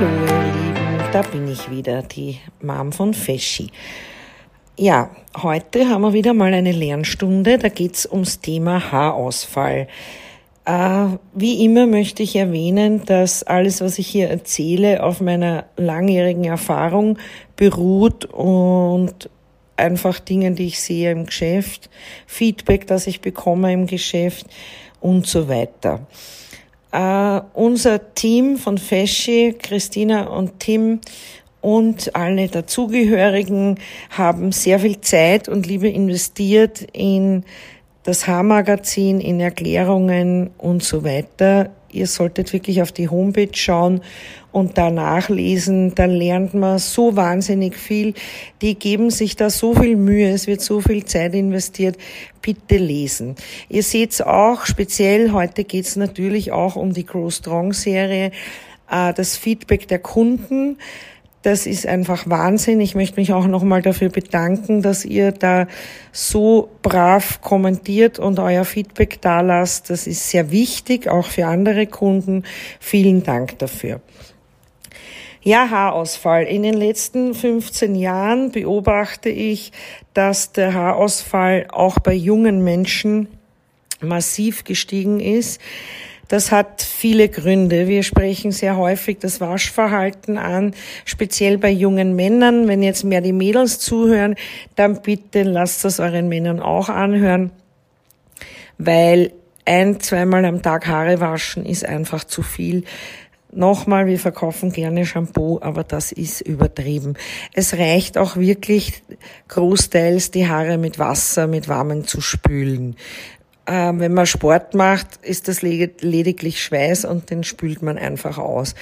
Hallo ihr Lieben, da bin ich wieder, die Mom von Feschi. Ja, heute haben wir wieder mal eine Lernstunde, da geht's ums Thema Haarausfall. Äh, wie immer möchte ich erwähnen, dass alles, was ich hier erzähle, auf meiner langjährigen Erfahrung beruht und einfach Dingen, die ich sehe im Geschäft, Feedback, das ich bekomme im Geschäft und so weiter. Uh, unser Team von Feschi, Christina und Tim und alle dazugehörigen haben sehr viel Zeit und Liebe investiert in das Haarmagazin, in Erklärungen und so weiter. Ihr solltet wirklich auf die Homepage schauen und da nachlesen. Da lernt man so wahnsinnig viel. Die geben sich da so viel Mühe. Es wird so viel Zeit investiert. Bitte lesen. Ihr seht's auch, speziell heute geht's natürlich auch um die Grow Strong Serie, äh, das Feedback der Kunden. Das ist einfach Wahnsinn. Ich möchte mich auch nochmal dafür bedanken, dass ihr da so brav kommentiert und euer Feedback da lasst. Das ist sehr wichtig, auch für andere Kunden. Vielen Dank dafür. Ja, Haarausfall. In den letzten 15 Jahren beobachte ich, dass der Haarausfall auch bei jungen Menschen massiv gestiegen ist. Das hat viele Gründe. Wir sprechen sehr häufig das Waschverhalten an, speziell bei jungen Männern. Wenn jetzt mehr die Mädels zuhören, dann bitte lasst das euren Männern auch anhören, weil ein, zweimal am Tag Haare waschen ist einfach zu viel. Nochmal, wir verkaufen gerne Shampoo, aber das ist übertrieben. Es reicht auch wirklich großteils die Haare mit Wasser, mit Warmen zu spülen. Ähm, wenn man Sport macht, ist das lediglich Schweiß und den spült man einfach aus.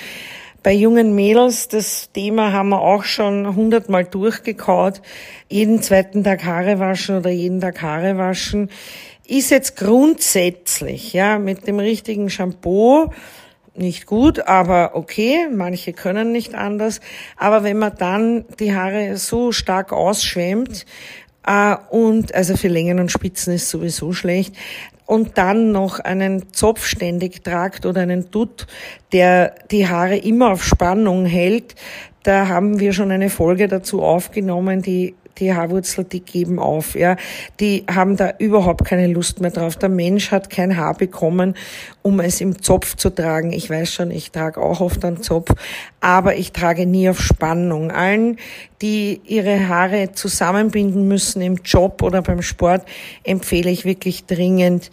Bei jungen Mädels, das Thema haben wir auch schon hundertmal durchgekaut. Jeden zweiten Tag Haare waschen oder jeden Tag Haare waschen ist jetzt grundsätzlich, ja, mit dem richtigen Shampoo nicht gut, aber okay, manche können nicht anders. Aber wenn man dann die Haare so stark ausschwemmt, und also für Längen und Spitzen ist sowieso schlecht. Und dann noch einen Zopf ständig tragt oder einen Dutt, der die Haare immer auf Spannung hält. Da haben wir schon eine Folge dazu aufgenommen, die die Haarwurzel, die geben auf, ja. Die haben da überhaupt keine Lust mehr drauf. Der Mensch hat kein Haar bekommen, um es im Zopf zu tragen. Ich weiß schon, ich trage auch oft einen Zopf, aber ich trage nie auf Spannung. Allen, die ihre Haare zusammenbinden müssen im Job oder beim Sport, empfehle ich wirklich dringend,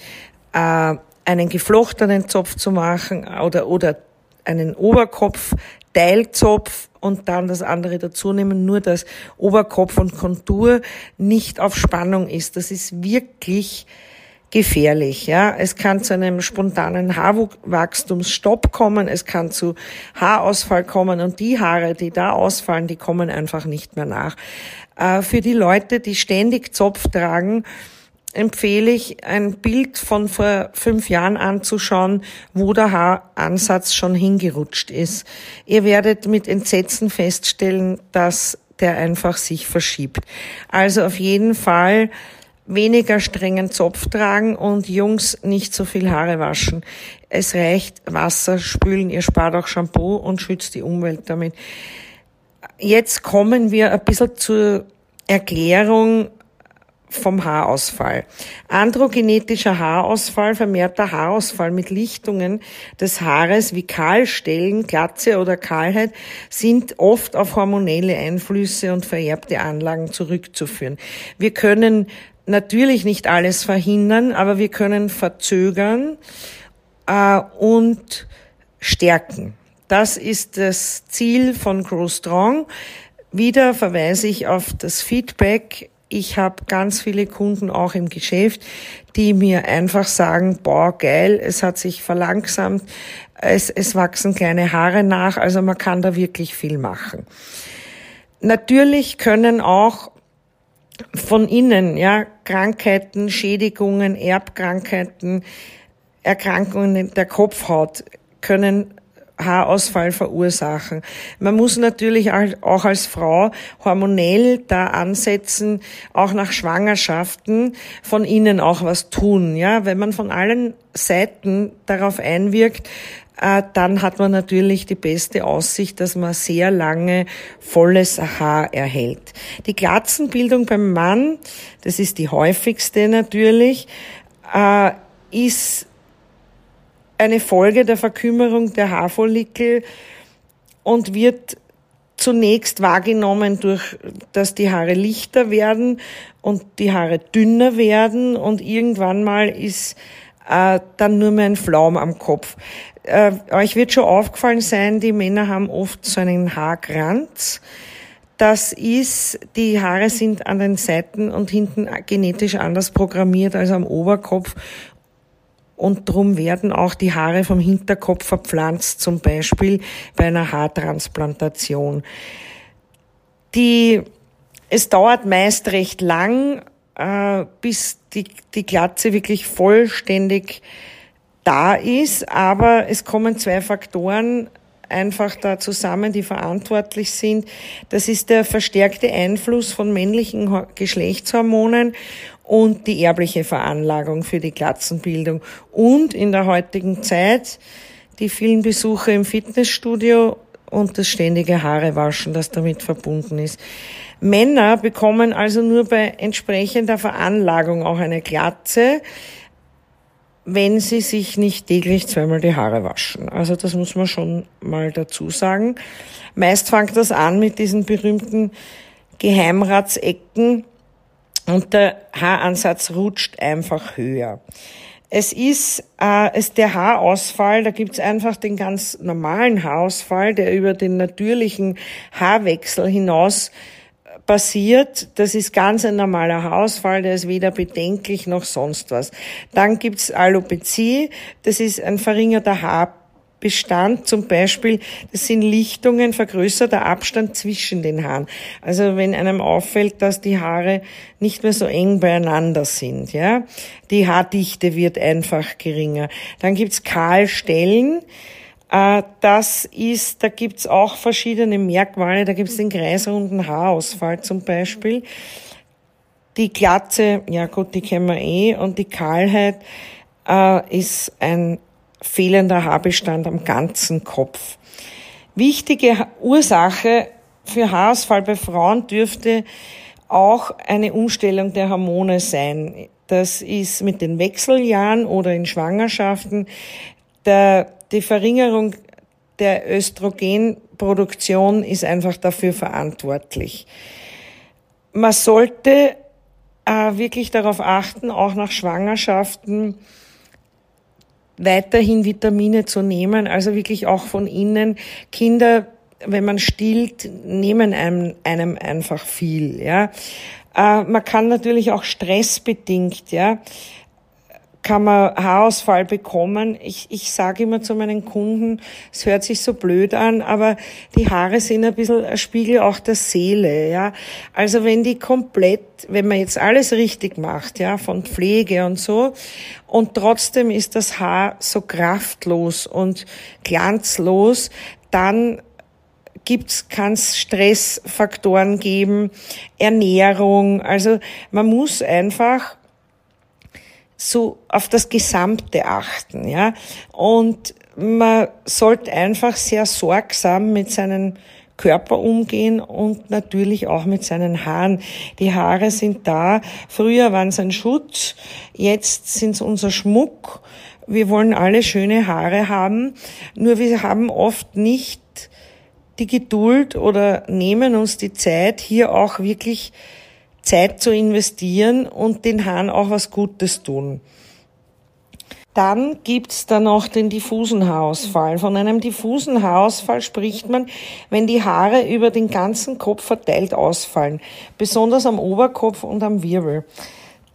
äh, einen geflochtenen Zopf zu machen oder, oder einen Oberkopf, Teilzopf und dann das andere dazu nehmen, nur dass Oberkopf und Kontur nicht auf Spannung ist. Das ist wirklich gefährlich. Ja, es kann zu einem spontanen Haarwachstumsstopp kommen, es kann zu Haarausfall kommen und die Haare, die da ausfallen, die kommen einfach nicht mehr nach. Äh, für die Leute, die ständig Zopf tragen, empfehle ich, ein Bild von vor fünf Jahren anzuschauen, wo der Haaransatz schon hingerutscht ist. Ihr werdet mit Entsetzen feststellen, dass der einfach sich verschiebt. Also auf jeden Fall weniger strengen Zopf tragen und Jungs nicht so viel Haare waschen. Es reicht Wasser spülen, ihr spart auch Shampoo und schützt die Umwelt damit. Jetzt kommen wir ein bisschen zur Erklärung vom Haarausfall. Androgenetischer Haarausfall, vermehrter Haarausfall mit Lichtungen des Haares wie Kahlstellen, Glatze oder Kahlheit sind oft auf hormonelle Einflüsse und vererbte Anlagen zurückzuführen. Wir können natürlich nicht alles verhindern, aber wir können verzögern äh, und stärken. Das ist das Ziel von Grow Strong. Wieder verweise ich auf das Feedback ich habe ganz viele Kunden auch im Geschäft, die mir einfach sagen, boah, geil, es hat sich verlangsamt, es, es wachsen kleine Haare nach, also man kann da wirklich viel machen. Natürlich können auch von innen, ja, Krankheiten, Schädigungen, Erbkrankheiten, Erkrankungen der Kopfhaut können Haarausfall verursachen. Man muss natürlich auch als Frau hormonell da ansetzen, auch nach Schwangerschaften von innen auch was tun. Ja, wenn man von allen Seiten darauf einwirkt, äh, dann hat man natürlich die beste Aussicht, dass man sehr lange volles Haar erhält. Die Glatzenbildung beim Mann, das ist die häufigste natürlich, äh, ist eine Folge der Verkümmerung der Haarfollikel und wird zunächst wahrgenommen durch, dass die Haare lichter werden und die Haare dünner werden und irgendwann mal ist äh, dann nur mehr ein Flaum am Kopf. Äh, euch wird schon aufgefallen sein, die Männer haben oft so einen Haarkranz. Das ist, die Haare sind an den Seiten und hinten genetisch anders programmiert als am Oberkopf und drum werden auch die Haare vom Hinterkopf verpflanzt, zum Beispiel bei einer Haartransplantation. Die, es dauert meist recht lang, äh, bis die, die Glatze wirklich vollständig da ist, aber es kommen zwei Faktoren einfach da zusammen, die verantwortlich sind. Das ist der verstärkte Einfluss von männlichen Geschlechtshormonen und die erbliche Veranlagung für die Glatzenbildung. Und in der heutigen Zeit die vielen Besuche im Fitnessstudio und das ständige Haarewaschen, das damit verbunden ist. Männer bekommen also nur bei entsprechender Veranlagung auch eine Glatze, wenn sie sich nicht täglich zweimal die Haare waschen. Also das muss man schon mal dazu sagen. Meist fängt das an mit diesen berühmten Geheimratsecken, und der Haaransatz rutscht einfach höher. Es ist, äh, es der Haarausfall, da gibt's einfach den ganz normalen Haarausfall, der über den natürlichen Haarwechsel hinaus passiert. Das ist ganz ein normaler Haarausfall, der ist weder bedenklich noch sonst was. Dann gibt's Alopezie, das ist ein verringerter Haar Bestand zum Beispiel, das sind Lichtungen, vergrößerter Abstand zwischen den Haaren. Also wenn einem auffällt, dass die Haare nicht mehr so eng beieinander sind, ja, die Haardichte wird einfach geringer. Dann gibt's Kahlstellen. Äh, das ist, da gibt's auch verschiedene Merkmale. Da gibt's den kreisrunden Haarausfall zum Beispiel. Die Glatze, ja gut, die kennen wir eh. Und die Kahlheit äh, ist ein fehlender Haarbestand am ganzen Kopf. Wichtige Ursache für Haarausfall bei Frauen dürfte auch eine Umstellung der Hormone sein. Das ist mit den Wechseljahren oder in Schwangerschaften der, die Verringerung der Östrogenproduktion ist einfach dafür verantwortlich. Man sollte äh, wirklich darauf achten, auch nach Schwangerschaften weiterhin Vitamine zu nehmen, also wirklich auch von innen. Kinder, wenn man stillt, nehmen einem, einem einfach viel, ja. Äh, man kann natürlich auch stressbedingt, ja, kann man Haarausfall bekommen. Ich, ich sage immer zu meinen Kunden, es hört sich so blöd an, aber die Haare sind ein bisschen ein Spiegel auch der Seele, ja. Also wenn die komplett, wenn man jetzt alles richtig macht, ja, von Pflege und so, und trotzdem ist das Haar so kraftlos und glanzlos, dann gibt's, kann's Stressfaktoren geben, Ernährung. Also man muss einfach so auf das Gesamte achten, ja. Und man sollte einfach sehr sorgsam mit seinem Körper umgehen und natürlich auch mit seinen Haaren. Die Haare sind da. Früher waren es ein Schutz, jetzt sind es unser Schmuck. Wir wollen alle schöne Haare haben, nur wir haben oft nicht die Geduld oder nehmen uns die Zeit, hier auch wirklich Zeit zu investieren und den Haaren auch was Gutes tun. Dann gibt's da noch den diffusen Haarausfall. Von einem diffusen Haarausfall spricht man, wenn die Haare über den ganzen Kopf verteilt ausfallen, besonders am Oberkopf und am Wirbel.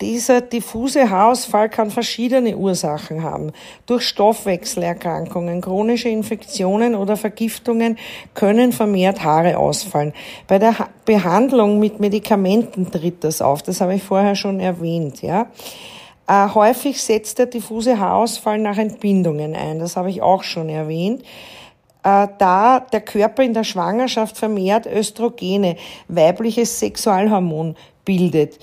Dieser diffuse Haarausfall kann verschiedene Ursachen haben. Durch Stoffwechselerkrankungen, chronische Infektionen oder Vergiftungen können vermehrt Haare ausfallen. Bei der Behandlung mit Medikamenten tritt das auf. Das habe ich vorher schon erwähnt, ja. Äh, häufig setzt der diffuse Haarausfall nach Entbindungen ein. Das habe ich auch schon erwähnt. äh, da der Körper in der Schwangerschaft vermehrt Östrogene, weibliches Sexualhormon, bildet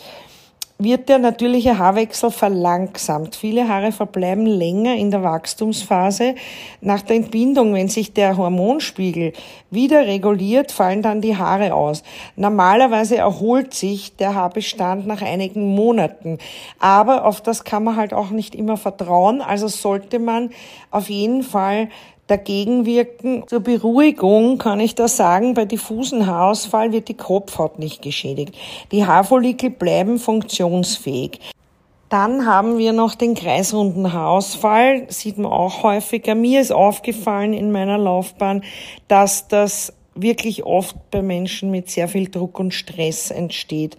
wird der natürliche Haarwechsel verlangsamt. Viele Haare verbleiben länger in der Wachstumsphase. Nach der Entbindung, wenn sich der Hormonspiegel wieder reguliert, fallen dann die Haare aus. Normalerweise erholt sich der Haarbestand nach einigen Monaten. Aber auf das kann man halt auch nicht immer vertrauen. Also sollte man auf jeden Fall dagegen wirken. Zur Beruhigung kann ich da sagen, bei diffusen Haarausfall wird die Kopfhaut nicht geschädigt. Die Haarfollikel bleiben funktionsfähig. Dann haben wir noch den kreisrunden Haarausfall, sieht man auch häufiger. Mir ist aufgefallen in meiner Laufbahn, dass das wirklich oft bei Menschen mit sehr viel Druck und Stress entsteht.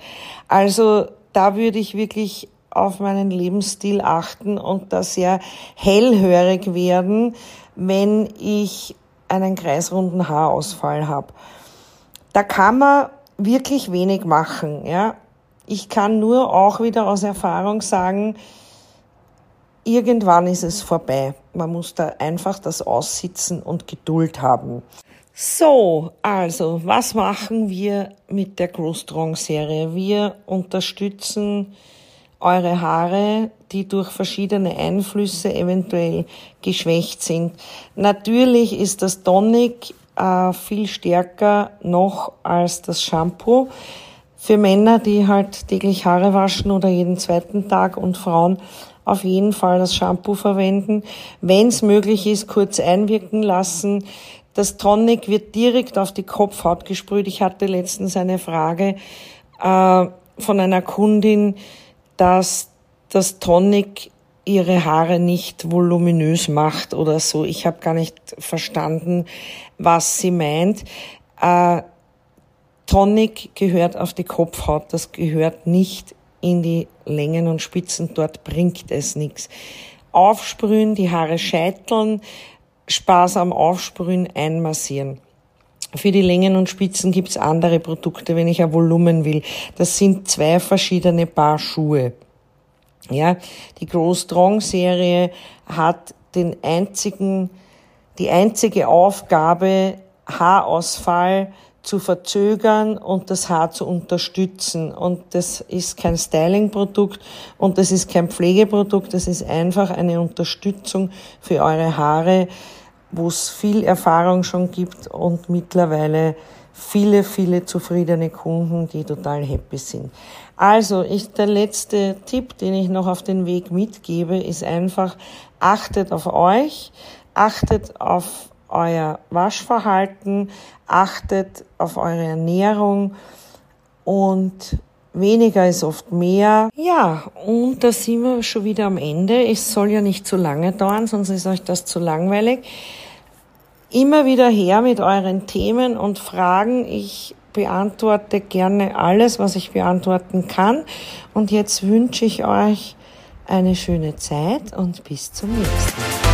Also da würde ich wirklich auf meinen Lebensstil achten und da sehr hellhörig werden, wenn ich einen kreisrunden Haarausfall habe. Da kann man wirklich wenig machen. Ja? Ich kann nur auch wieder aus Erfahrung sagen, irgendwann ist es vorbei. Man muss da einfach das aussitzen und Geduld haben. So, also, was machen wir mit der Grow Strong Serie? Wir unterstützen eure Haare, die durch verschiedene Einflüsse eventuell geschwächt sind. Natürlich ist das Tonic äh, viel stärker noch als das Shampoo. Für Männer, die halt täglich Haare waschen oder jeden zweiten Tag und Frauen auf jeden Fall das Shampoo verwenden. Wenn es möglich ist, kurz einwirken lassen. Das Tonic wird direkt auf die Kopfhaut gesprüht. Ich hatte letztens eine Frage äh, von einer Kundin, dass das Tonic ihre Haare nicht voluminös macht oder so. Ich habe gar nicht verstanden, was sie meint. Äh, Tonic gehört auf die Kopfhaut, das gehört nicht in die Längen und Spitzen, dort bringt es nichts. Aufsprühen, die Haare scheiteln, sparsam aufsprühen, einmassieren. Für die Längen und Spitzen gibt's andere Produkte, wenn ich ein Volumen will. Das sind zwei verschiedene Paar Schuhe. Ja, die Grow Strong Serie hat den einzigen, die einzige Aufgabe, Haarausfall zu verzögern und das Haar zu unterstützen. Und das ist kein Styling-Produkt und das ist kein Pflegeprodukt, das ist einfach eine Unterstützung für eure Haare, wo es viel Erfahrung schon gibt und mittlerweile viele, viele zufriedene Kunden, die total happy sind. Also, ich, der letzte Tipp, den ich noch auf den Weg mitgebe, ist einfach, achtet auf euch, achtet auf euer Waschverhalten, achtet auf eure Ernährung und weniger ist oft mehr. Ja, und da sind wir schon wieder am Ende. Es soll ja nicht zu lange dauern, sonst ist euch das zu langweilig. Immer wieder her mit euren Themen und Fragen. Ich beantworte gerne alles, was ich beantworten kann. Und jetzt wünsche ich euch eine schöne Zeit und bis zum nächsten Mal.